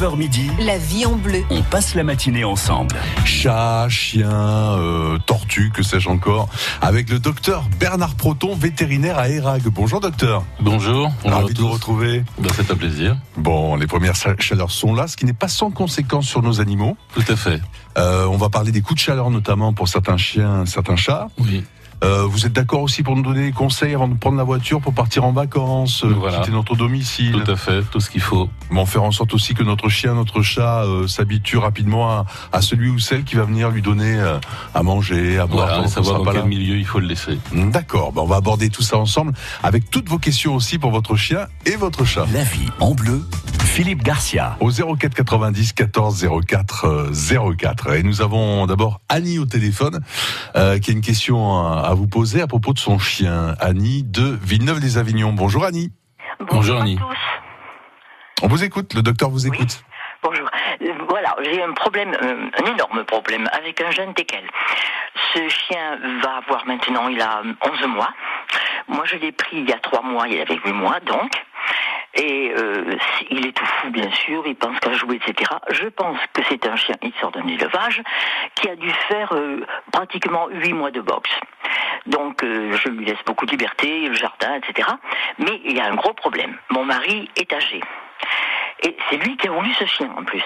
9h midi, La vie en bleu. on passe la matinée ensemble. Chat, chien, euh, tortue, que sais-je encore, avec le docteur Bernard Proton, vétérinaire à Érag. Bonjour docteur. Bonjour, bonjour Ravi de vous retrouver. Ben, c'est un plaisir. Bon, les premières cha- chaleurs sont là, ce qui n'est pas sans conséquence sur nos animaux. Tout à fait. Euh, on va parler des coups de chaleur notamment pour certains chiens, certains chats. Oui. Euh, vous êtes d'accord aussi pour nous donner des conseils avant de prendre la voiture pour partir en vacances, euh, Voilà. quitter notre domicile Tout à fait, tout ce qu'il faut. Mais faire en sorte aussi que notre chien, notre chat euh, s'habitue rapidement à, à celui ou celle qui va venir lui donner euh, à manger, à boire. Voilà, savoir dans pas quel là. milieu il faut le laisser. D'accord, ben on va aborder tout ça ensemble avec toutes vos questions aussi pour votre chien et votre chat. La vie en bleu, Philippe Garcia. Au 04 90 14 04 euh, 04. Et nous avons d'abord Annie au téléphone euh, qui a une question à, à vous poser à propos de son chien. Annie de Villeneuve-les-Avignon. Bonjour Annie. Bonjour, Annie. à tous. On vous écoute, le docteur vous écoute. Bonjour. Voilà, j'ai un problème, euh, un énorme problème avec un jeune teckel. Ce chien va avoir maintenant, il a euh, 11 mois. Moi, je l'ai pris il y a 3 mois, il avait 8 mois, donc. Et euh, il est tout fou, bien sûr, il pense qu'à jouer, etc. Je pense que c'est un chien, il sort d'un élevage, qui a dû faire euh, pratiquement 8 mois de boxe. Donc, euh, je lui laisse beaucoup de liberté, le jardin, etc. Mais il y a un gros problème. Mon mari est âgé. Et c'est lui qui a voulu ce chien en plus.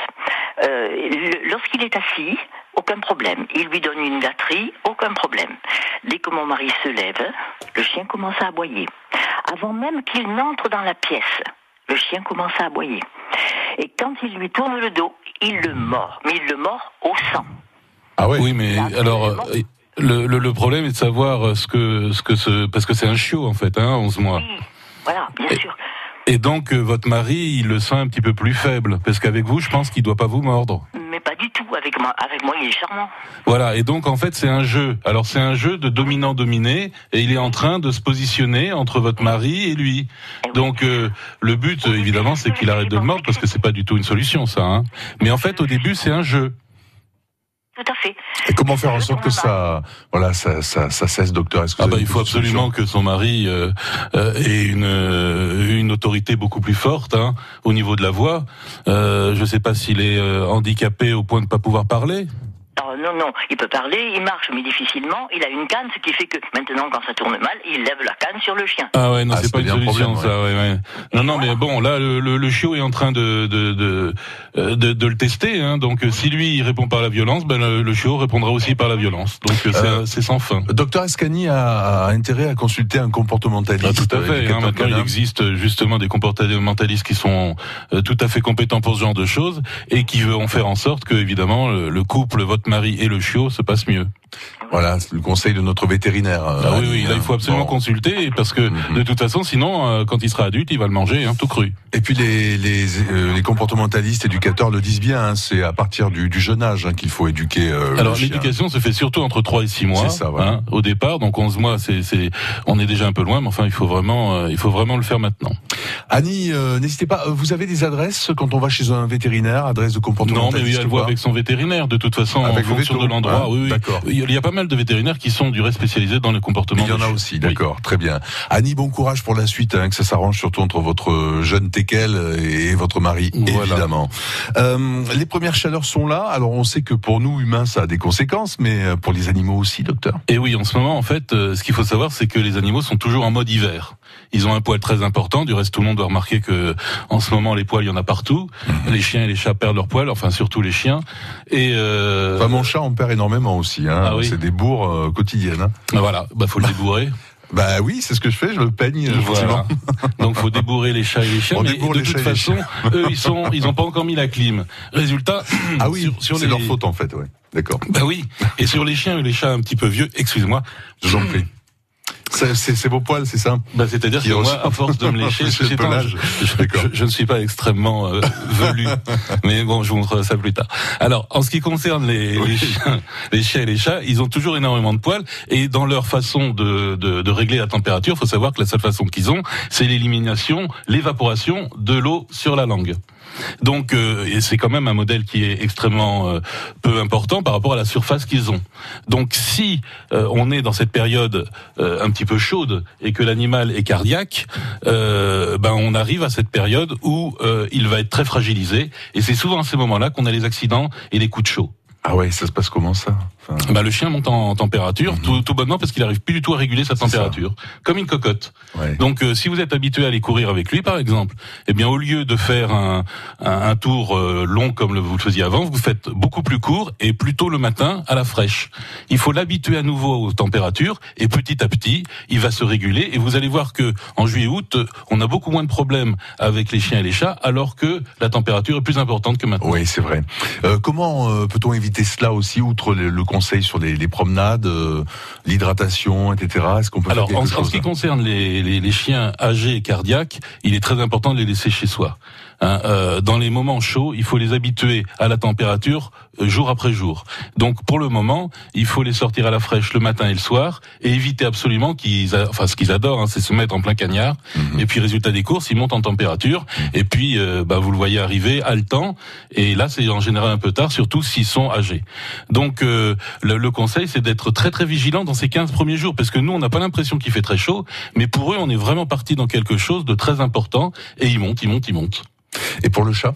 Euh, Lorsqu'il est assis, aucun problème. Il lui donne une gâterie, aucun problème. Dès que mon mari se lève, le chien commence à aboyer. Avant même qu'il n'entre dans la pièce, le chien commence à aboyer. Et quand il lui tourne le dos, il le mord. Mais il le mord au sang. Ah ouais. Oui, mais Là, alors, euh, le, le, le problème est de savoir ce que, ce que ce, parce que c'est un chiot en fait, hein, 11 mois. Oui, voilà, bien sûr. Et donc, euh, votre mari, il le sent un petit peu plus faible, parce qu'avec vous, je pense qu'il doit pas vous mordre. Mais pas du tout. Avec moi, avec moi il est charmant. Voilà, et donc en fait c'est un jeu. Alors c'est un jeu de dominant-dominé, et il est en train de se positionner entre votre mari et lui. Eh oui. Donc euh, le but évidemment c'est qu'il arrête de le mordre, parce que c'est pas du tout une solution ça. Hein. Mais en fait au début c'est un jeu. Tout à fait. Et comment faire en sorte que ça, voilà, ça, ça, ça cesse, docteur? Est-ce que Ah bah il faut absolument que son mari euh, euh, ait une euh, une autorité beaucoup plus forte hein, au niveau de la voix. Euh, je sais pas s'il est euh, handicapé au point de pas pouvoir parler. Oh, non, non, il peut parler, il marche, mais difficilement. Il a une canne, ce qui fait que maintenant, quand ça tourne mal, il lève la canne sur le chien. Ah ouais, non, Ah, c'est pas une solution, problème, ça. Ouais, ouais. Non, non, mais bon, là, le, le, le chiot est en train de de de, euh, de, de le tester. Hein, donc, euh, si lui il répond par la violence, ben le, le chiot répondra aussi par la violence. Donc, euh, c'est Euh, c'est sans fin. Docteur Escani a, a intérêt à consulter un comportementaliste. Ah, tout à fait. Hein, maintenant, il existe justement des comportementalistes qui sont euh, tout à fait compétents pour ce genre de choses et qui vont faire en sorte que, évidemment, le, le couple, votre mari et le chiot se passe mieux. Voilà, c'est le conseil de notre vétérinaire. euh, Ah oui, oui, là, il faut absolument Bon. consulter parce que, Mhm. de toute façon, sinon, euh, quand il sera adulte, il va le manger, hein, tout cru. Et puis les, les, euh, les comportementalistes, éducateurs le disent bien, hein, c'est à partir du, du jeune âge hein, qu'il faut éduquer euh, Alors l'éducation se fait surtout entre 3 et 6 mois C'est ça, voilà. au départ donc 11 mois c'est c'est on est déjà un peu loin mais enfin il faut vraiment euh, il faut vraiment le faire maintenant. Annie, euh, n'hésitez pas, euh, vous avez des adresses quand on va chez un vétérinaire, adresse de Non mais oui, elle voit avec son vétérinaire de toute façon Avec en le fonction de l'endroit. hein, oui, oui. d'accord. Il y a- il y a pas mal de vétérinaires qui sont du reste spécialisés dans le comportement. Il y en a aussi, Oui. d'accord, très bien. Annie, bon courage pour la suite, hein, que ça s'arrange surtout entre votre jeune teckel et votre mari, Voilà. évidemment. Euh, les premières chaleurs sont là, alors on sait que pour nous, humains, ça a des conséquences, mais euh, pour les animaux aussi, docteur Et oui, en ce moment, en fait, euh, ce qu'il faut savoir, c'est que les animaux sont toujours en mode hiver. Ils ont un poil très important. Du reste, tout le monde doit remarquer que, en ce moment, les poils, il y en a partout. Mhm. Les chiens et les chats perdent leurs poils, enfin surtout les chiens. Et euh, Enfin, mon chat en perd énormément aussi, hein. Ah oui. c'est des bourres euh, quotidiennes. hein. voilà, bah faut le débourrer. Bah oui, c'est ce que je fais, je le peigne. Voilà. Donc faut débourrer les chats et les chiens. On mais de les toute façon, eux ils sont, ils ont pas encore mis la clim. Résultat, Ah oui, sur, sur c'est les, leur faute en fait, ouais. D'accord, Bah oui. Et sur les chiens et les chats un petit peu vieux, excuse-moi. je vous en prie. C'est vos poils, c'est ça Bah c'est-à-dire que moi, à force de me lécher, le pelage. je, je- D'accord. je- je ne suis pas extrêmement euh, velu, mais bon, je vous montrerai ça plus tard. Alors, en ce qui concerne les, les chiens, les chiens et les chats, ils ont toujours énormément de poils et dans leur façon de, de, de régler la température, il faut savoir que la seule façon qu'ils ont, c'est l'élimination, l'évaporation de l'eau sur la langue. Donc, euh, c'est quand même un modèle qui est extrêmement euh, peu important par rapport à la surface qu'ils ont. Donc, si euh, on est dans cette période un petit peu chaude et que l'animal est cardiaque, ben on arrive à cette période où il va être très fragilisé. Et c'est souvent à ces moments-là qu'on a les accidents et les coups de chaud. Ah ouais, ça se passe comment ça? Bah, le chien monte en, température, mhm. tout, tout, bonnement parce qu'il arrive plus du tout à réguler sa température, comme une cocotte. Donc, euh, si vous êtes habitué à aller courir avec lui, par exemple, eh bien, au lieu de faire un, un, tour euh, long comme vous le faisiez avant, vous faites beaucoup plus court et plutôt le matin à la fraîche. Il faut l'habituer à nouveau aux températures et petit à petit, il va se réguler et vous allez voir que en juillet-août, on a beaucoup moins de problèmes avec les chiens et les chats, alors que la température est plus importante que maintenant. Oui, c'est vrai. Euh, comment peut-on éviter cela aussi, outre le, le conseils sur les, promenades, euh, l'hydratation, etc. Est-ce qu'on peut Alors, en, ce qui concerne les, les, chiens âgés et cardiaques, il est très important de les laisser chez soi. Hein, euh, dans les moments chauds, il faut les habituer à la température euh, jour après jour. Donc pour le moment, il faut les sortir à la fraîche le matin et le soir et éviter absolument qu'ils, enfin ce qu'ils adorent, hein, c'est se mettre en plein cagnard. Mhm. Et puis résultat des courses, ils montent en température mhm. et puis euh, bah, vous le voyez arriver haletant. Et là, c'est en général un peu tard, surtout s'ils sont âgés. Donc le, le, conseil, c'est d'être très très vigilant dans ces 15 premiers jours, parce que nous, on n'a pas l'impression qu'il fait très chaud, mais pour eux, on est vraiment parti dans quelque chose de très important. Et ils montent, ils montent, ils montent. Et pour le chat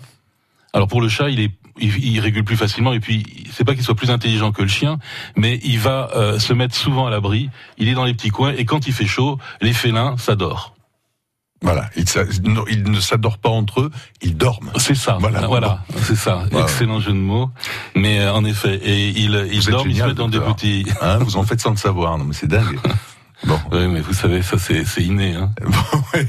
alors pour le chat, il est il, régule plus facilement et puis c'est pas qu'il soit plus intelligent que le chien, mais il va euh, se mettre souvent à l'abri. Il est dans les petits coins et quand il fait chaud, les félins s'adorent. Voilà, ils, ne s'adorent pas entre eux, ils dorment. C'est ça. Voilà, voilà c'est ça. Excellent jeu de mots. Mais euh, en effet, et ils, ils dorment, ils se mettent dans des petits. Hein, vous en faites sans le savoir, non mais c'est dingue. Bon. Oui, mais vous savez, ça c'est inné. Hein.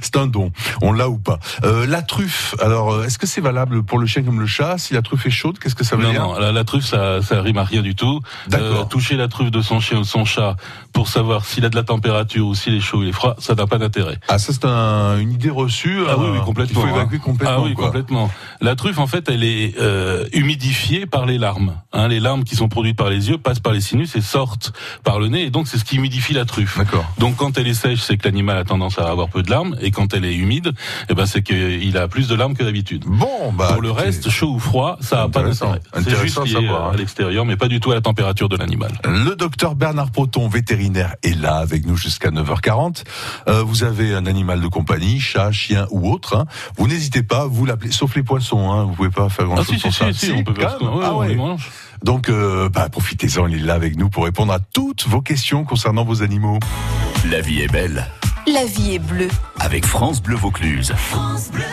c'est un don. On l'a ou pas. Euh, la truffe. Alors, euh, est-ce que c'est valable pour le chien comme le chat? Si la truffe est chaude, qu'est-ce que ça veut dire? Non, la, la, truffe, ça, ça rime à rien du tout. Euh, toucher la truffe de son chien ou de son chat pour savoir s'il a de la température ou s'il est chaud ou il est froid, ça n'a pas d'intérêt. Ah, ça c'est un, une idée reçue. Ah oui, oui, complètement. Il faut évacuer complètement. Ah oui, complètement. La truffe, en fait, elle est euh, humidifiée par les larmes. Hein, les larmes qui sont produites par les yeux passent par les sinus et sortent par le nez, et donc c'est ce qui humidifie la truffe. D'accord. Donc quand elle est sèche, c'est que l'animal a tendance à avoir peu de larmes, et quand elle est humide, eh ben c'est qu'il a plus de larmes que d'habitude. Bon, bah pour le reste, chaud ou froid, ça n'a pas d'intérêt. C'est juste lié à, hein. à l'extérieur, mais pas du tout à la température de l'animal. Le docteur Bernard Proton, vétérinaire, est là avec nous jusqu'à 9h40. Euh, vous avez un animal de compagnie, chat, chien ou autre. Hein. Vous n'hésitez pas, vous l'appelez, sauf les poissons. Hein. Vous pouvez pas faire grand chose ah, si, ça. Si, si, on peut ah, ouais. Donc, euh, bah, profitez-en, il est là avec nous pour répondre à toutes vos questions concernant vos animaux. La vie est belle. La vie est bleue. Avec France Bleu Vaucluse. France Bleu.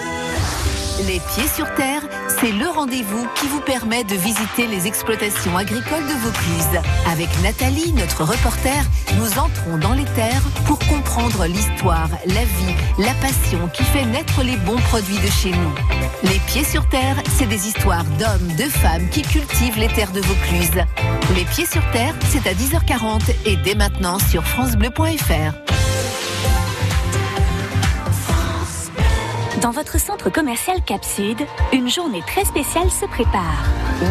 Les pieds sur terre, c'est le rendez-vous qui vous permet de visiter les exploitations agricoles de Vaucluse. Avec Nathalie, notre reporter, nous entrons dans les terres pour comprendre l'histoire, la vie, la passion qui fait naître les bons produits de chez nous. Les pieds sur terre, c'est des histoires d'hommes, de femmes qui cultivent les terres de Vaucluse. Les pieds sur terre, c'est à 10h40 et dès maintenant sur francebleu.fr. Dans votre centre commercial Capsud, une journée très spéciale se prépare.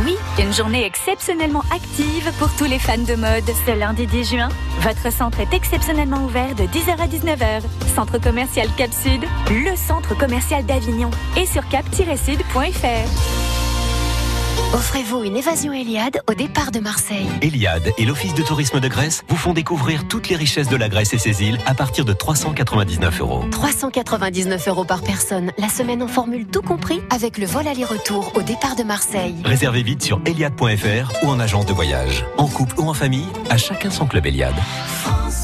Oui, une journée exceptionnellement active pour tous les fans de mode. Ce lundi 10 juin, votre centre est exceptionnellement ouvert de 10h à 19h. Centre commercial Capsud, le centre commercial d'Avignon et sur cap-sud.fr. Offrez-vous une évasion Eliade au départ de Marseille. Eliade et l'Office de tourisme de Grèce vous font découvrir toutes les richesses de la Grèce et ses îles à partir de 399 euros. 399 euros par personne, la semaine en formule tout compris avec le vol aller-retour au départ de Marseille. Réservez vite sur eliade.fr ou en agence de voyage. En couple ou en famille, à chacun son club Eliade. cache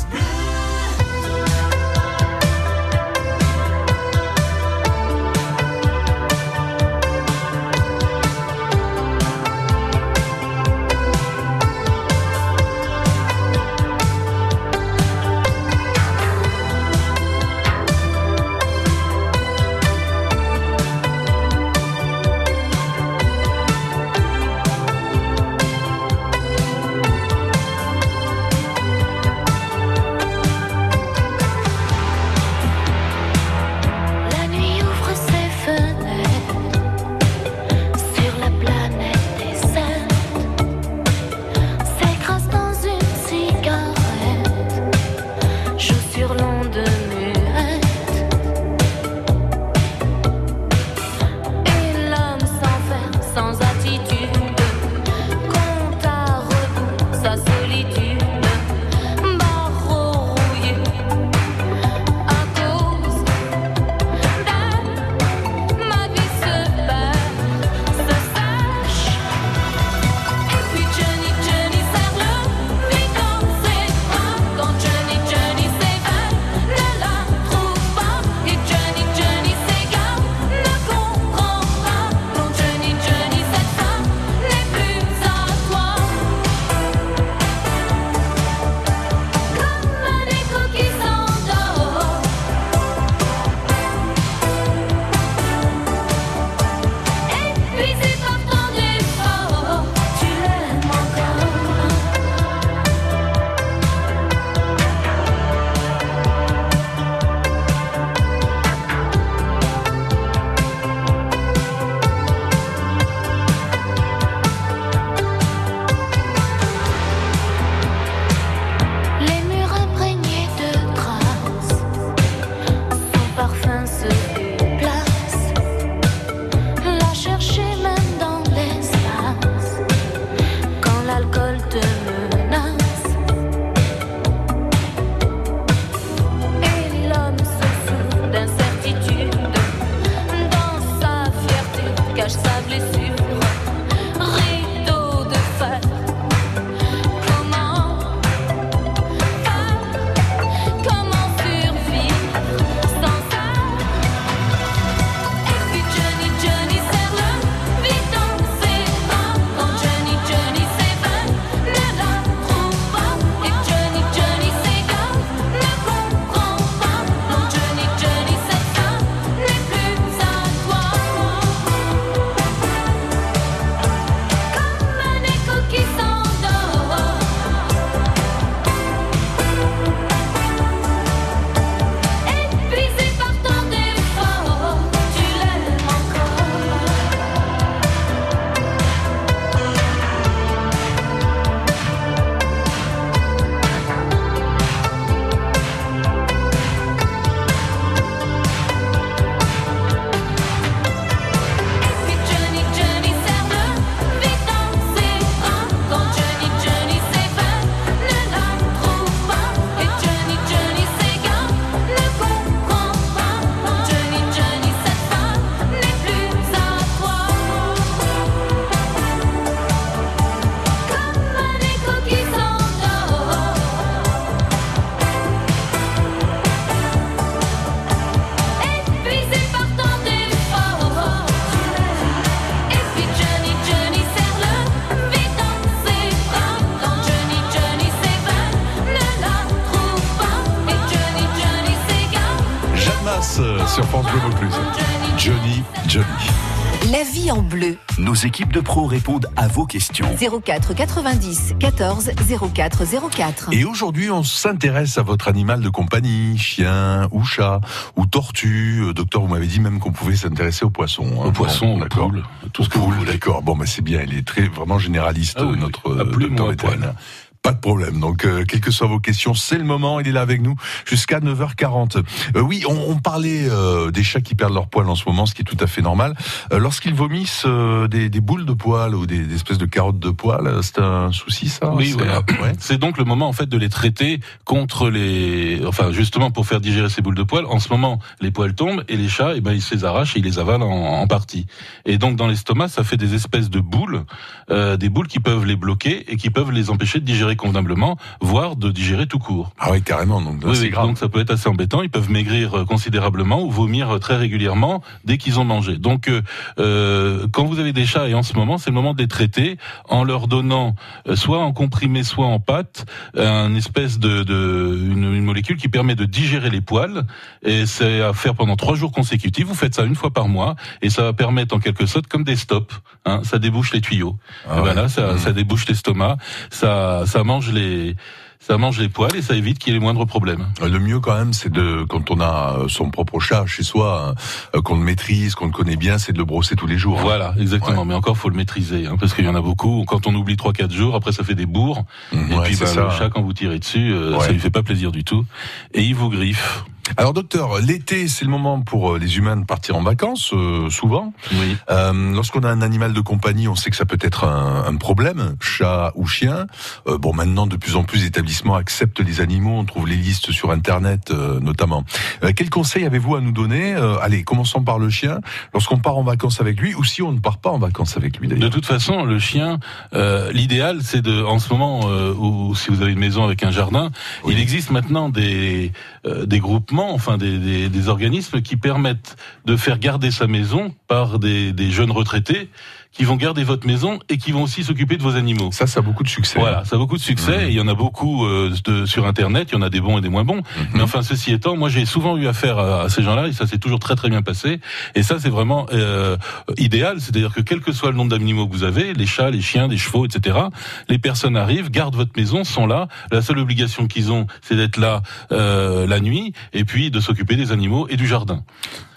équipes de pros répondent à vos questions. 04 90 14 04 04. Et aujourd'hui, on s'intéresse à votre animal de compagnie, chien ou chat ou tortue. Euh, Docteur, vous m'avez dit même qu'on pouvait s'intéresser aux poissons. hein. Aux poissons, Bon, d'accord. tout ce que vous voulez. D'accord. Bon, bah c'est bien. Il est très vraiment généraliste, Ah oui, oui. notre À euh, docteur poil. Pas de problème. Donc, euh, quelles que soient vos questions, c'est le moment. Il est là avec nous jusqu'à 9h40. Euh, oui, on, on parlait euh, des chats qui perdent leur poil en ce moment, ce qui est tout à fait normal. Euh, Lorsqu'ils vomissent euh, des, des boules de poil ou des, des espèces de carottes de poil, euh, c'est un souci, ça Oui, C'est- voilà. ouais. C'est donc le moment en fait de les traiter contre les, enfin justement pour faire digérer ces boules de poils. En ce moment, les poils tombent et les chats, eh ben ils se les arrachent et ils les avalent en, en partie. Et donc dans l'estomac, ça fait des espèces de boules, euh, des boules qui peuvent les bloquer et qui peuvent les empêcher de digérer convenablement, voire de digérer tout court. Ah oui, carrément. Donc, là, Oui, grave. donc ça peut être assez embêtant. Ils peuvent maigrir euh, considérablement ou vomir euh, très régulièrement dès qu'ils ont mangé. Donc, euh, euh, quand vous avez des chats et en ce moment, c'est le moment de les traiter en leur donnant soit en comprimé, soit en pâte, un espèce de, de une, une molécule qui permet de digérer les poils. Et c'est à faire pendant trois jours consécutifs. Vous faites ça une fois par mois et ça va permettre en quelque sorte comme des stops. Hein, ça débouche les tuyaux. Ah Et ouais. voilà, ça, Mhm. ça débouche l'estomac, ça, ça mange les, ça mange les poils et ça évite qu'il y ait les moindres problèmes. Le mieux quand même, c'est de quand on a son propre chat chez soi, euh, qu'on le maîtrise, qu'on le connaît bien, c'est de le brosser tous les jours. hein. Voilà, exactement. Ouais. Mais encore, faut le maîtriser, hein, parce qu'il y en a beaucoup. Quand on oublie trois, quatre jours, après ça fait des bourres. Mhm, et ouais, puis bah, ça. le chat, quand vous tirez dessus, euh, Ouais. ça lui fait pas plaisir du tout. Et il vous griffe. Alors docteur, l'été c'est le moment pour euh, les humains de partir en vacances, euh, souvent. Oui. Euh, Lorsqu'on a un animal de compagnie, on sait que ça peut être un, un problème, chat ou chien. Euh, bon, maintenant de plus en plus d'établissements acceptent les animaux, on trouve les listes sur Internet euh, notamment. Euh, quels conseils avez-vous à nous donner? Euh, Allez, commençons par le chien. Lorsqu'on part en vacances avec lui, ou si on ne part pas en vacances avec lui De d'ailleurs. toute façon, le chien, euh, l'idéal, c'est de, en ce moment, euh, ou si vous avez une maison avec un jardin, Oui. il existe maintenant des euh, des groupements, enfin des, organismes qui permettent de faire garder sa maison par des jeunes retraités qui vont garder votre maison et qui vont aussi s'occuper de vos animaux. Ça, ça a beaucoup de succès. Voilà, ça a beaucoup de succès. Et Il y en a beaucoup euh, de, sur Internet. Il y en a des bons et des moins bons. Mhm. Mais enfin, ceci étant, moi, j'ai souvent eu affaire à, à ces gens-là et ça s'est toujours très très bien passé. Et ça, c'est vraiment euh, idéal. C'est-à-dire que quel que soit le nombre d'animaux que vous avez, les chats, les chiens, les chevaux, etc., les personnes arrivent, gardent votre maison, sont là. La seule obligation qu'ils ont, c'est d'être là euh, la nuit et puis de s'occuper des animaux et du jardin.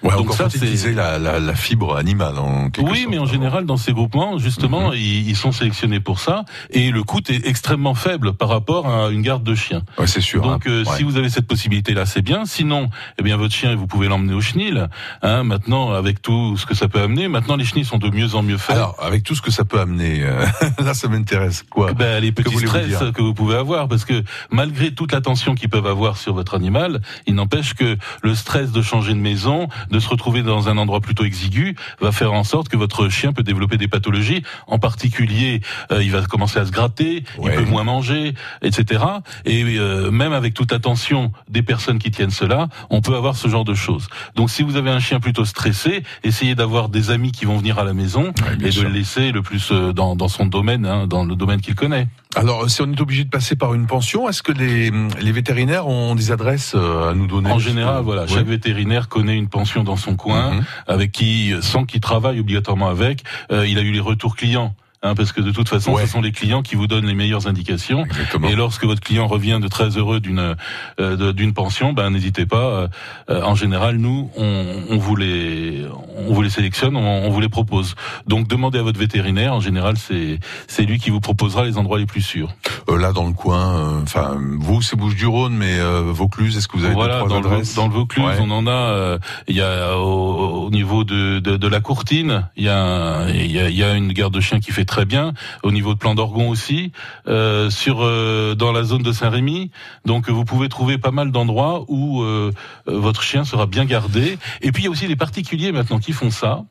Ouais, Donc ça, c'est- utiliser la, la, la fibre animale en quelque Oui, sorte. mais en général, dans ces groupements, justement, Mhm. ils, ils sont sélectionnés pour ça, et le coût est extrêmement faible par rapport à une garde de chien. Ouais, c'est sûr. Donc, hein. euh, Ouais. si vous avez cette possibilité-là, c'est bien. Sinon, eh bien, votre chien, vous pouvez l'emmener au chenil. Hein, maintenant, avec tout ce que ça peut amener, maintenant, les chenils sont de mieux en mieux faits. Alors, avec tout ce que ça peut amener, euh, là, ça m'intéresse. Quoi Ben, les petits voulez-vous stress que vous pouvez avoir, parce que malgré toute l'attention qu'ils peuvent avoir sur votre animal, il n'empêche que le stress de changer de maison, de se retrouver dans un endroit plutôt exigu, va faire en sorte que votre chien peut développer des pathologies. En particulier, euh, il va commencer à se gratter, Ouais. il peut moins manger, etc. Et euh, même avec toute l'attention des personnes qui tiennent cela, on peut avoir ce genre de choses. Donc, si vous avez un chien plutôt stressé, essayez d'avoir des amis qui vont venir à la maison Ouais, et sûr. de le laisser le plus euh, dans, dans son domaine, hein, dans le domaine qu'il connaît. Alors, si on est obligé de passer par une pension, est-ce que les, les vétérinaires ont des adresses euh, à nous donner? En général, voilà, Ouais. chaque vétérinaire connaît une pension dans son coin, Mhm. avec qui, sans qu'il travaille obligatoirement avec, euh, il a eu les retours clients. Hein, parce que de toute façon, Ouais. ce sont les clients qui vous donnent les meilleures indications. Exactement. Et lorsque votre client revient de très heureux d'une euh, d'une pension, ben n'hésitez pas. euh, euh, en général, nous, on, on vous les on vous les sélectionne, on, on vous les propose. Donc demandez à votre vétérinaire. En général, c'est c'est lui qui vous proposera les endroits les plus sûrs. Euh, là, dans le coin, euh, enfin, vous, c'est Bouches-du-Rhône, mais euh, Vaucluse, est-ce que vous avez voilà, deux, trois dans le, dans le Vaucluse, Ouais. on en a. euh, Il y a au, au niveau de, de, de la Courtine, il y a un- il y a, il y a une garde de chiens qui fait très bien. Au niveau de Plan d'Orgon aussi, euh, sur euh, dans la zone de Saint-Rémy. Donc vous pouvez trouver pas mal d'endroits où euh, votre chien sera bien gardé. Et puis il y a aussi des particuliers maintenant qui font ça.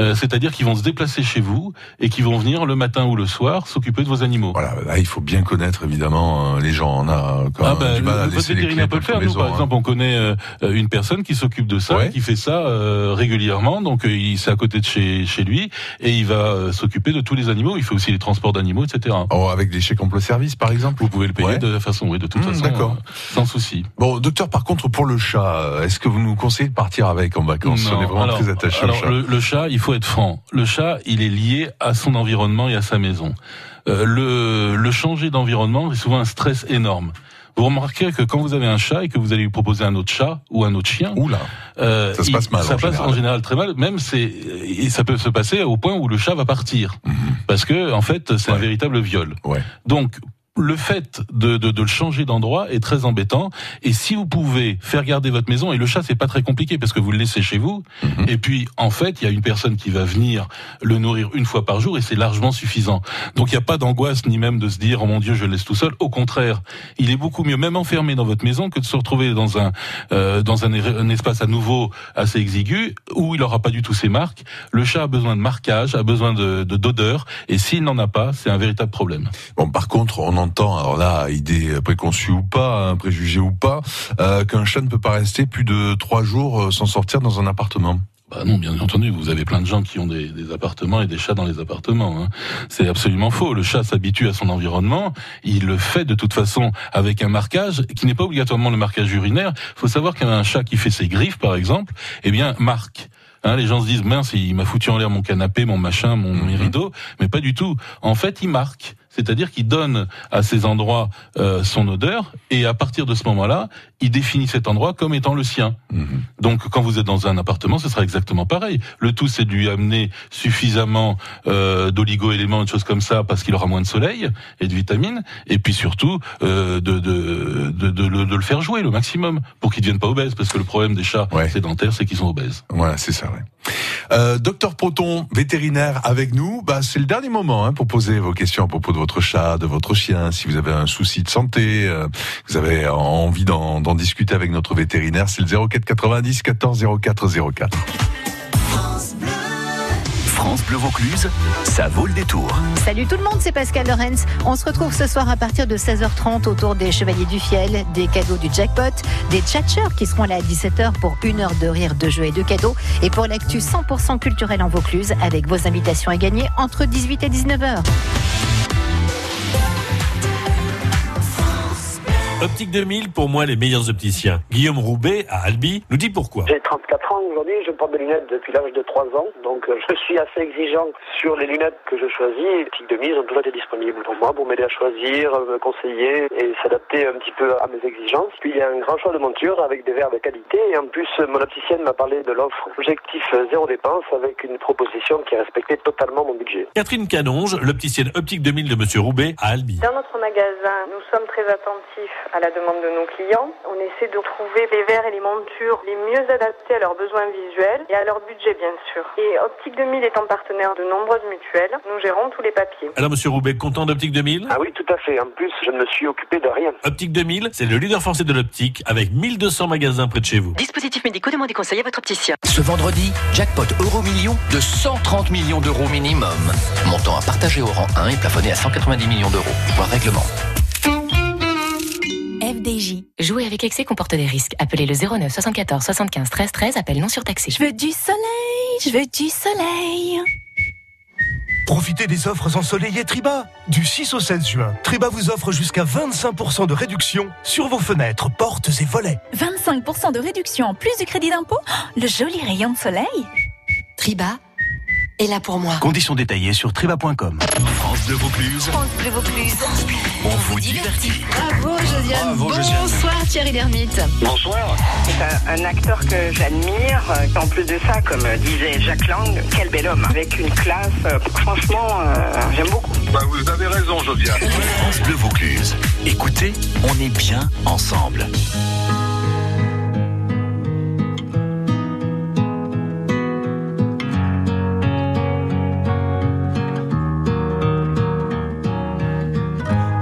Euh, C'est-à-dire qu'ils vont se déplacer chez vous et qui vont venir le matin ou le soir s'occuper de vos animaux. Voilà, là, il faut bien connaître, évidemment, euh, les gens. On a quand Ah ben, du mal à laisser les clés peut le faire. Nous, par hein. exemple, on connaît euh, une personne qui s'occupe de ça, Ouais. qui fait ça euh, régulièrement. Donc, il c'est à côté de chez chez lui et il va s'occuper de tous les animaux. Il fait aussi les transports d'animaux, etc. Oh, avec des chèques emploi service, par exemple? Vous pouvez le payer Ouais. de la façon, oui, de toute Hmm, façon, d'accord. euh, sans souci. Bon, docteur, par contre, pour le chat, est-ce que vous nous conseillez de partir avec en vacances? On est vraiment alors, très attaché au chat. Le, le chat, il faut être franc. Le chat, il est lié à son environnement et à sa maison. Euh, le, le changer d'environnement, c'est souvent un stress énorme. Vous remarquez que quand vous avez un chat et que vous allez lui proposer un autre chat ou un autre chien, Oula, euh, Ça se il- passe mal, Ça en passe général. en général très mal. Même c'est, et ça peut se passer au point où le chat va partir, Mhm. parce que en fait, c'est un véritable viol. ouais. Donc le fait de, de, de le changer d'endroit est très embêtant. Et si vous pouvez faire garder votre maison, et le chat c'est pas très compliqué parce que vous le laissez chez vous, Mhm. et puis en fait il y a une personne qui va venir le nourrir une fois par jour et c'est largement suffisant. Donc il n'y a pas d'angoisse ni même de se dire oh mon Dieu je le laisse tout seul. Au contraire, il est beaucoup mieux même enfermé dans votre maison que de se retrouver dans un euh, dans un, un espace à nouveau assez exigu où il n'aura pas du tout ses marques. Le chat a besoin de marquage, a besoin de de- d'odeur et s'il n'en a pas, c'est un véritable problème. Bon, par contre, on entend, alors là, idée préconçue ou pas, hein, préjugé ou pas, euh, qu'un chat ne peut pas rester plus de trois jours euh, sans sortir dans un appartement. Bah non, bien entendu, vous avez plein de gens qui ont des, des appartements et des chats dans les appartements. hein. C'est absolument faux. Le chat s'habitue à son environnement. Il le fait de toute façon avec un marquage qui n'est pas obligatoirement le marquage urinaire. Il faut savoir qu'un chat qui fait ses griffes, par exemple, eh bien marque. Hein, les gens se disent mince, il m'a foutu en l'air mon canapé, mon machin, mon Mhm. rideau, mais pas du tout. En fait, il marque. C'est-à-dire qu'il donne à ces endroits euh, son odeur et à partir de ce moment-là, il définit cet endroit comme étant le sien. Mhm. Donc, quand vous êtes dans un appartement, ce sera exactement pareil. Le tout, c'est de lui amener suffisamment euh, d'oligo-éléments, de choses comme ça, parce qu'il aura moins de soleil et de vitamines. Et puis surtout, euh, de, de, de, de le, de le faire jouer le maximum pour qu'il ne devienne pas obèse. Parce que le problème des chats Ouais. sédentaires, c'est qu'ils sont obèses. Voilà, c'est ça. Ouais. Euh, docteur Proton, vétérinaire avec nous, bah, c'est le dernier moment hein, pour poser vos questions à propos de votre chat, de votre chien. Si vous avez un souci de santé, euh, vous avez envie d'en discuter avec notre vétérinaire, c'est le 04 90 14 04 04. France Bleu Vaucluse, ça vaut le détour. Salut tout le monde, c'est Pascal Lorenz. On se retrouve ce soir à partir de 16h30 autour des Chevaliers du Fiel, des cadeaux du jackpot, des tchatcheurs qui seront là à 17h pour une heure de rire, de jeux et de cadeaux. Et pour l'actu 100% culturel en Vaucluse avec vos invitations à gagner entre 18 et 19h. Optique 2000, pour moi, les meilleurs opticiens. Guillaume Roubaix, à Albi, nous dit pourquoi. J'ai 34 ans aujourd'hui, je porte des lunettes depuis l'âge de 3 ans, donc euh, je suis assez exigeant sur les lunettes que je choisis. Optique 2000 ont toujours été disponibles pour moi, pour m'aider à choisir, me conseiller et s'adapter un petit peu à mes exigences. Puis il y a un grand choix de montures avec des verres de qualité et en plus mon opticienne m'a parlé de l'offre objectif zéro dépense avec une proposition qui respectait totalement mon budget. Catherine Canonge, l'opticienne Optique 2000 de Monsieur Roubaix, à Albi. Dans notre magasin, nous sommes très attentifs à la demande de nos clients. On essaie de trouver les verres et les montures les mieux adaptés à leurs besoins visuels et à leur budget, bien sûr. Et Optique 2000 étant partenaire de nombreuses mutuelles, nous gérons tous les papiers. Alors, Monsieur Roubaix, content d'Optique 2000 Ah oui, tout à fait. En plus, je ne me suis occupé de rien. Optique 2000, c'est le leader français de l'optique avec 1200 magasins près de chez vous. Dispositifs médicaux, demandez conseil à votre opticien. Ce vendredi, jackpot euro million de 130 millions d'euros minimum. Montant à partager au rang 1 et plafonné à 190 millions d'euros. Voir règlement. FDJ. Jouer avec excès comporte des risques. Appelez le 09 74 75 13 13. Appel non surtaxé. Je veux du soleil, je veux du soleil. Profitez des offres ensoleillées Triba. Du 6 au 16 juin, Triba vous offre jusqu'à 25% de réduction sur vos fenêtres, portes et volets. 25% de réduction en plus du crédit d'impôt Le joli rayon de soleil. Triba est là pour moi. Conditions détaillées sur triba.com. France de Vaucluse. France Bleu Vaucluse. On vous divertit. Bravo Josiane. Bravo, Josiane. Bonsoir Thierry Lhermitte. Bonsoir. C'est un, un acteur que j'admire. Euh, En plus de ça, comme euh, disait Jacques Lang, quel bel homme. Avec une classe, euh, franchement, euh, j'aime beaucoup. Bah, vous avez raison, Josiane. France Bleu Vaucluse. Écoutez, on est bien ensemble.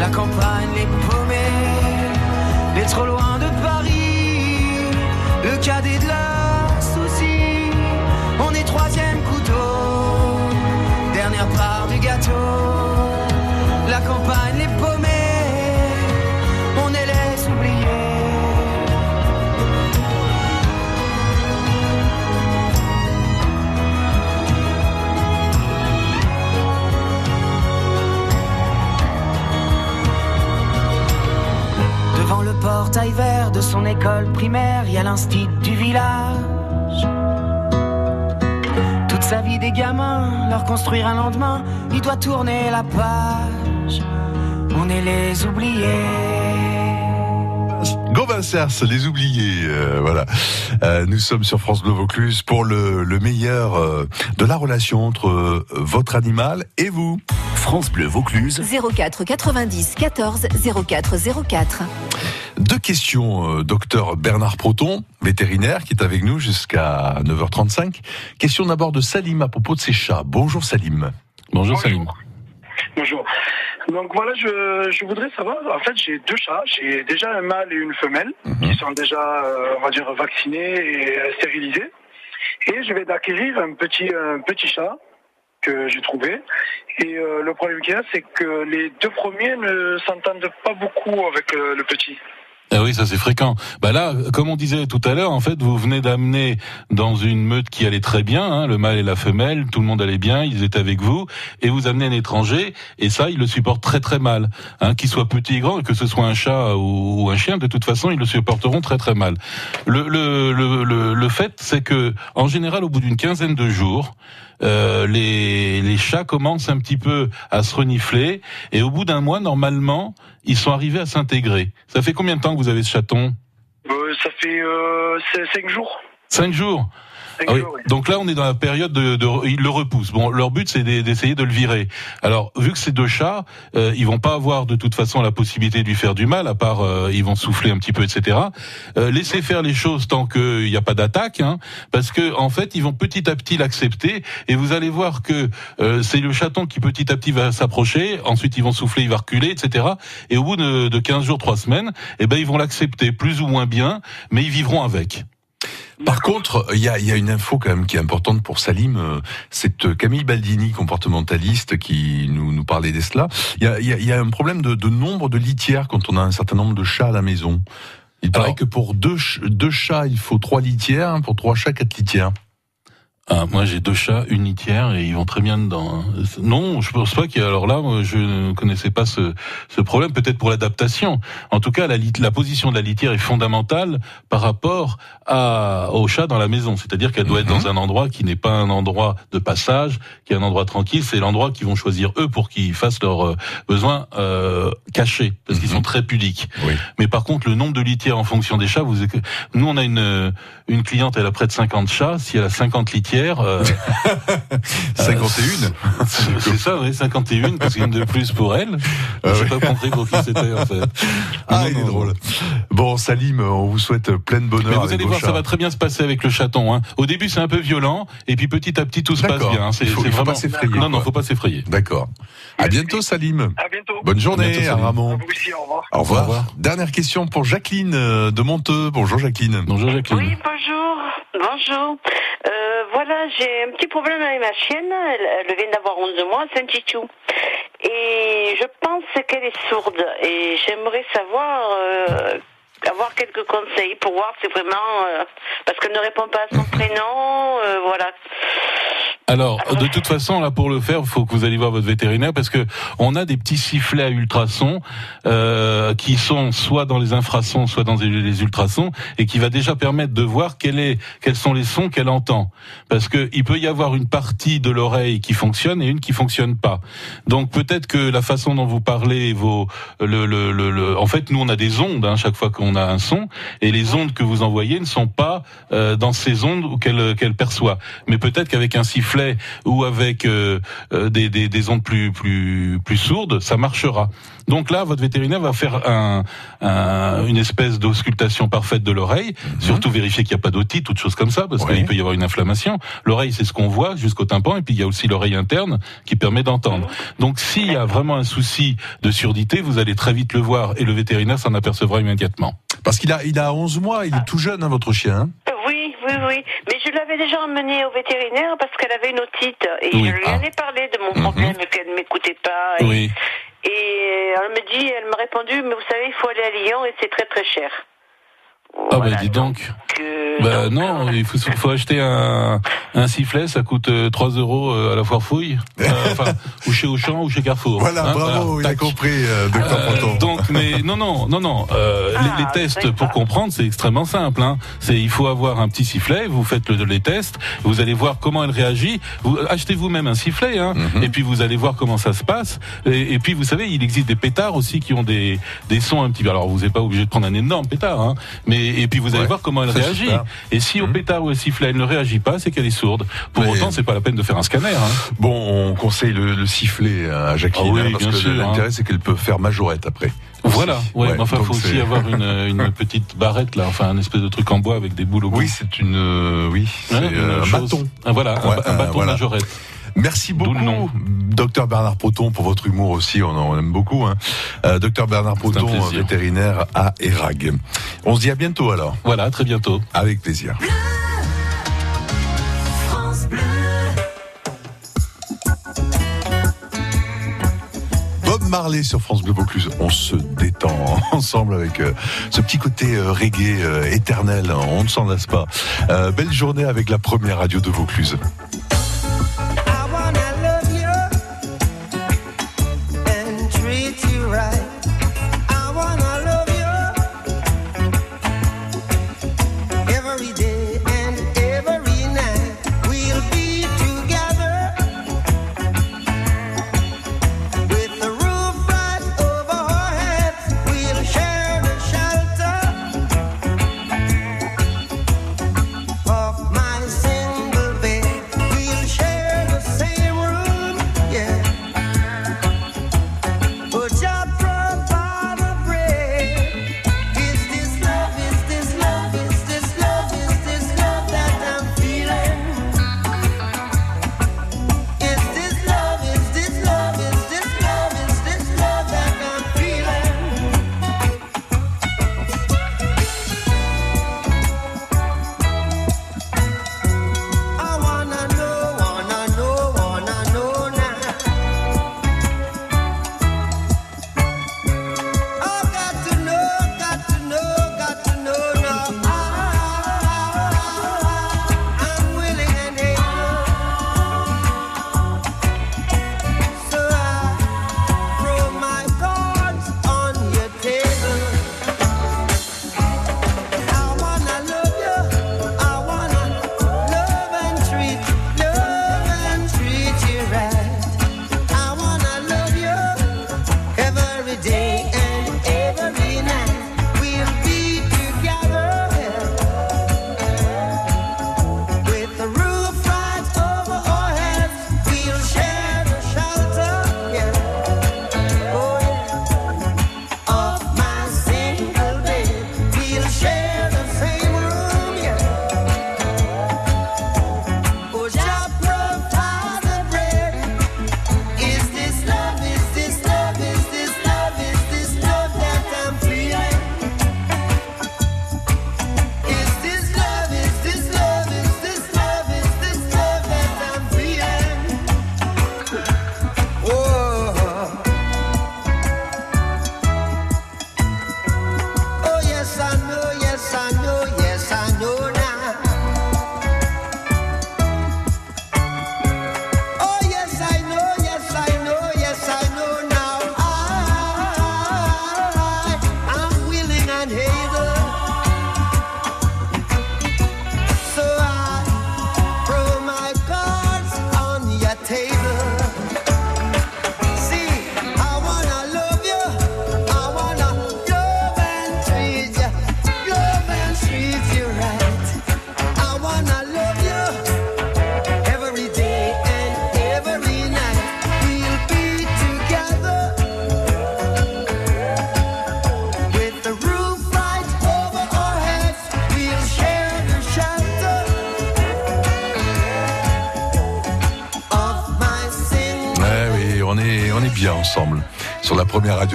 la campagne les paumés, les trop loin de Paris, le cadet de leurs école primaire, il y a l'instit du village. Toute sa vie des gamins, leur construire un lendemain, il doit tourner la page. On est les oubliés. Gauvin Cers, les oubliés, euh, voilà. Euh, nous sommes sur France Bleu Vaucluse pour le, le meilleur euh, de la relation entre euh, votre animal et vous. France Bleu Vaucluse. 04 90 14 04 04. Deux questions, euh, docteur Bernard Proton, vétérinaire, qui est avec nous jusqu'à 9h35. Question d'abord de Salim à propos de ses chats. Bonjour Salim. Bonjour Salim. Bonjour. Donc voilà, je, je voudrais savoir, en fait j'ai deux chats, j'ai déjà un mâle et une femelle qui sont déjà, euh, on va dire, vaccinés et euh, stérilisés. Et je vais d'acquérir un petit, un petit chat que j'ai trouvé. Et euh, le problème qu'il y a, c'est que les deux premiers ne s'entendent pas beaucoup avec euh, le petit. Ah oui, ça c'est fréquent. Bah là, comme on disait tout à l'heure, en fait, vous venez d'amener dans une meute qui allait très bien, hein, le mâle et la femelle, tout le monde allait bien, ils étaient avec vous, et vous amenez un étranger, et ça, il le supporte très très mal. Hein, qu'il soit petit et grand, que ce soit un chat ou, un chien, de toute façon, ils le supporteront très très mal. Le, le, le, le, le fait, c'est que, en général, au bout d'une quinzaine de jours, euh, les, les chats commencent un petit peu à se renifler et au bout d'un mois, normalement, ils sont arrivés à s'intégrer. Ça fait combien de temps que vous avez ce chaton? Euh, ça fait euh, cinq jours. Cinq jours. Ah oui. Donc là, on est dans la période de, de ils le repoussent. Bon, leur but c'est d'e- d'essayer de le virer. Alors, vu que c'est deux chats, euh, ils vont pas avoir de toute façon la possibilité de lui faire du mal, à part euh, ils vont souffler un petit peu, etc. Euh, laissez faire les choses tant qu'il n'y a pas d'attaque, hein, parce que en fait, ils vont petit à petit l'accepter, et vous allez voir que euh, c'est le chaton qui petit à petit va s'approcher. Ensuite, ils vont souffler, il va reculer, etc. Et au bout de, de 15 jours, 3 semaines, eh ben ils vont l'accepter plus ou moins bien, mais ils vivront avec. Par contre, il y a, y a une info quand même qui est importante pour Salim. euh, C'est euh, Camille Baldini, comportementaliste, qui nous, nous parlait de cela. Il y a, y a- y a un problème de, de nombre de litières quand on a un certain nombre de chats à la maison. Il paraît que pour deux, deux chats, il faut trois litières. hein, Pour trois chats, quatre litières. Ah, moi, j'ai deux chats, une litière, et ils vont très bien dedans. hein. Non, je pense pas qu'il y a. Alors là, moi, je ne connaissais pas ce, ce problème. Peut-être pour l'adaptation. En tout cas, la, la position de la litière est fondamentale par rapport à, au chat dans la maison. C'est-à-dire qu'elle doit être dans un endroit qui n'est pas un endroit de passage, qui est un endroit tranquille. C'est l'endroit qu'ils vont choisir eux pour qu'ils fassent leurs euh, besoins euh, cachés, parce qu'ils sont très pudiques. Mais par contre, le nombre de litières en fonction des chats, vous, nous, on a une une cliente, elle a près de 50 chats. Si elle a 50 litières, euh, 51 C'est ça, oui, 51, parce qu'il y en a une de plus pour elle. Ah Je sais pas compris pour qui c'était, en fait. Ah, il est drôle. Bon, Salim, on vous souhaite plein de bonheur. Mais vous avec allez vos voir, ça va très bien se passer avec le chaton. Hein. Au début, c'est un peu violent, et puis petit à petit, tout se passe D'accord. bien. hein. C'est Il faut vraiment. pas s'effrayer, Non, non, faut pas s'effrayer. D'accord. À bientôt, Salim. À bientôt. Bonne À journée, à. Ramon. Vous aussi, au revoir. Au revoir. Dernière question pour Jacqueline euh, de Monteux. Bonjour Jacqueline. Bonjour Jacqueline. Oui, bonjour. Bonjour. Euh, voilà, j'ai un petit problème avec ma chienne. Elle, vient d'avoir 11 mois, c'est un titou. Et je pense qu'elle est sourde. Et j'aimerais savoir, euh, avoir quelques conseils pour voir si vraiment... euh, parce qu'elle ne répond pas à son prénom, euh, voilà. Alors, de toute façon, là, pour le faire, il faut que vous alliez voir votre vétérinaire parce que on a des petits sifflets à ultrasons euh, qui sont soit dans les infrasons, soit dans les- ultrasons, et qui va déjà permettre de voir quels sont les sons qu'elle entend. Parce que il peut y avoir une partie de l'oreille qui fonctionne et une qui fonctionne pas. Donc peut-être que la façon dont vous parlez, vos, le, le, le, le- en fait, nous on a des ondes hein, chaque fois qu'on a un son, et les ondes que vous envoyez ne sont pas euh, dans ces ondes qu'elle qu'elle perçoit. Mais peut-être qu'avec un sifflet ou avec euh, euh, des, des, des ondes plus plus plus sourdes, ça marchera. Donc là, votre vétérinaire va faire un, un- une espèce d'auscultation parfaite de l'oreille, surtout vérifier qu'il n'y a pas d'otite, toutes choses comme ça, parce qu'il peut y avoir une inflammation. L'oreille, c'est ce qu'on voit jusqu'au tympan, et puis il y a aussi l'oreille interne qui permet d'entendre. Donc s'il y a vraiment un souci de surdité, vous allez très vite le voir, et le vétérinaire s'en apercevra immédiatement. Parce qu'il a, il a 11 mois, il est tout jeune, hein, votre chien. hein Oui. Mais je l'avais déjà emmenée au vétérinaire parce qu'elle avait une otite. Et Oui. je lui en ai parlé de mon problème, qu'elle ne m'écoutait pas. Et, Oui. et elle me dit, elle m'a répondu, mais vous savez, il faut aller à Lyon et c'est très très cher. Ah bah dis donc. Bah non, il faut, faut acheter un, un sifflet, ça coûte euh, 3 euros euh, à la foire fouille, Euh, enfin, ou chez Auchan ou chez Carrefour. Voilà, Hein, bravo, il a compris, euh, docteur Euh, Proton. donc, mais non, non, non, non. euh, les, les tests pour comprendre, c'est extrêmement simple. Hein. C'est il faut avoir un petit sifflet. Vous faites le, les tests. Vous allez voir comment elle réagit. Vous achetez vous-même un sifflet, hein, Mhm. et puis vous allez voir comment ça se passe. Et, et puis vous savez, il existe des pétards aussi qui ont des des sons un petit peu. Alors vous n'êtes pas obligé de prendre un énorme pétard, hein, mais et puis vous allez Ouais, voir comment elle réagit. super. Et si au pétard ou au sifflet elle ne réagit pas, c'est qu'elle est sourde. Pour Mais- autant, c'est pas la peine de faire un scanner. Hein. Bon, on conseille le, le sifflet à Jacqueline, Ah oui, hein, parce bien que l'intérêt hein. c'est qu'elle peut faire majorette après. Voilà, ouais, Ouais, mais enfin, faut aussi avoir une, une petite barrette là, enfin un espèce de truc en bois avec des boules au bout. Oui, c'est une, euh, oui, c'est Ouais, euh, un chose. bâton. Ah, voilà, un Ouais, ba- un, euh, bâton voilà. majorette. Merci beaucoup, docteur Bernard Proton, pour votre humour aussi, on en aime beaucoup. Hein. Euh, docteur Bernard Proton, vétérinaire à Erag. On se dit à bientôt alors. Voilà, très bientôt. Avec plaisir. Bob Marley sur France Bleu Vaucluse. On se détend ensemble avec euh, ce petit côté euh, reggae euh, éternel. On ne s'en lasse pas. Euh, belle journée avec la première radio de Vaucluse.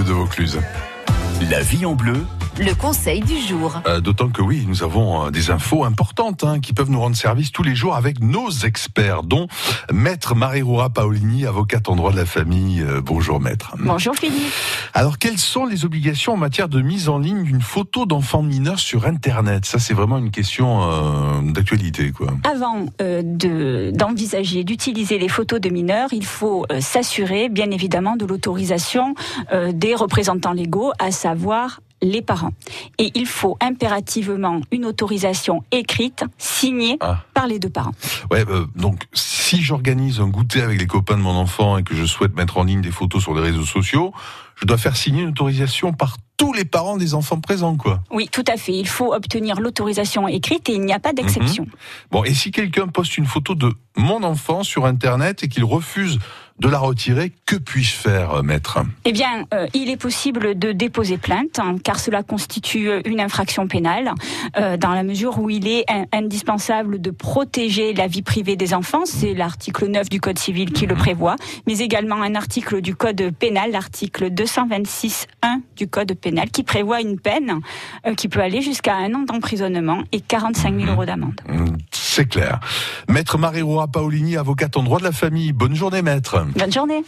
De Vaucluse. La vie en bleu le conseil du jour. Euh, D'autant que oui, nous avons euh, des infos importantes hein, qui peuvent nous rendre service tous les jours avec nos experts, dont Maître Marie-Roura Paolini, avocate en droit de la famille. Euh, bonjour Maître. Bonjour Philippe. Alors, quelles sont les obligations en matière de mise en ligne d'une photo d'enfant mineur sur Internet? Ça, c'est vraiment une question euh, d'actualité, quoi. Avant euh, de- d'envisager d'utiliser les photos de mineurs, il faut euh, s'assurer, bien évidemment, de l'autorisation euh, des représentants légaux, à savoir les parents. Et il faut impérativement une autorisation écrite, signée Ah. par les deux parents. Ouais, euh, donc si j'organise un goûter avec les copains de mon enfant et que je souhaite mettre en ligne des photos sur les réseaux sociaux, je dois faire signer une autorisation par tous les parents des enfants présents, quoi. Oui, tout à fait. Il faut obtenir l'autorisation écrite et il n'y a pas d'exception. Mhm. Bon, et si quelqu'un poste une photo de mon enfant sur Internet et qu'il refuse de la retirer, que puis-je faire, euh, maître? Eh bien, euh, il est possible de déposer plainte, hein, car cela constitue euh, une infraction pénale, euh, dans la mesure où il est in- indispensable de protéger la vie privée des enfants. C'est l'article 9 du Code civil qui le prévoit, mais également un article du Code pénal, l'article 226.1 du Code pénal, qui prévoit une peine euh, qui peut aller jusqu'à un an d'emprisonnement et 45 000 euros d'amende. C'est clair. Maître Marie-Roura Paolini, avocate en droit de la famille. Bonne journée, maître. Bonne journée.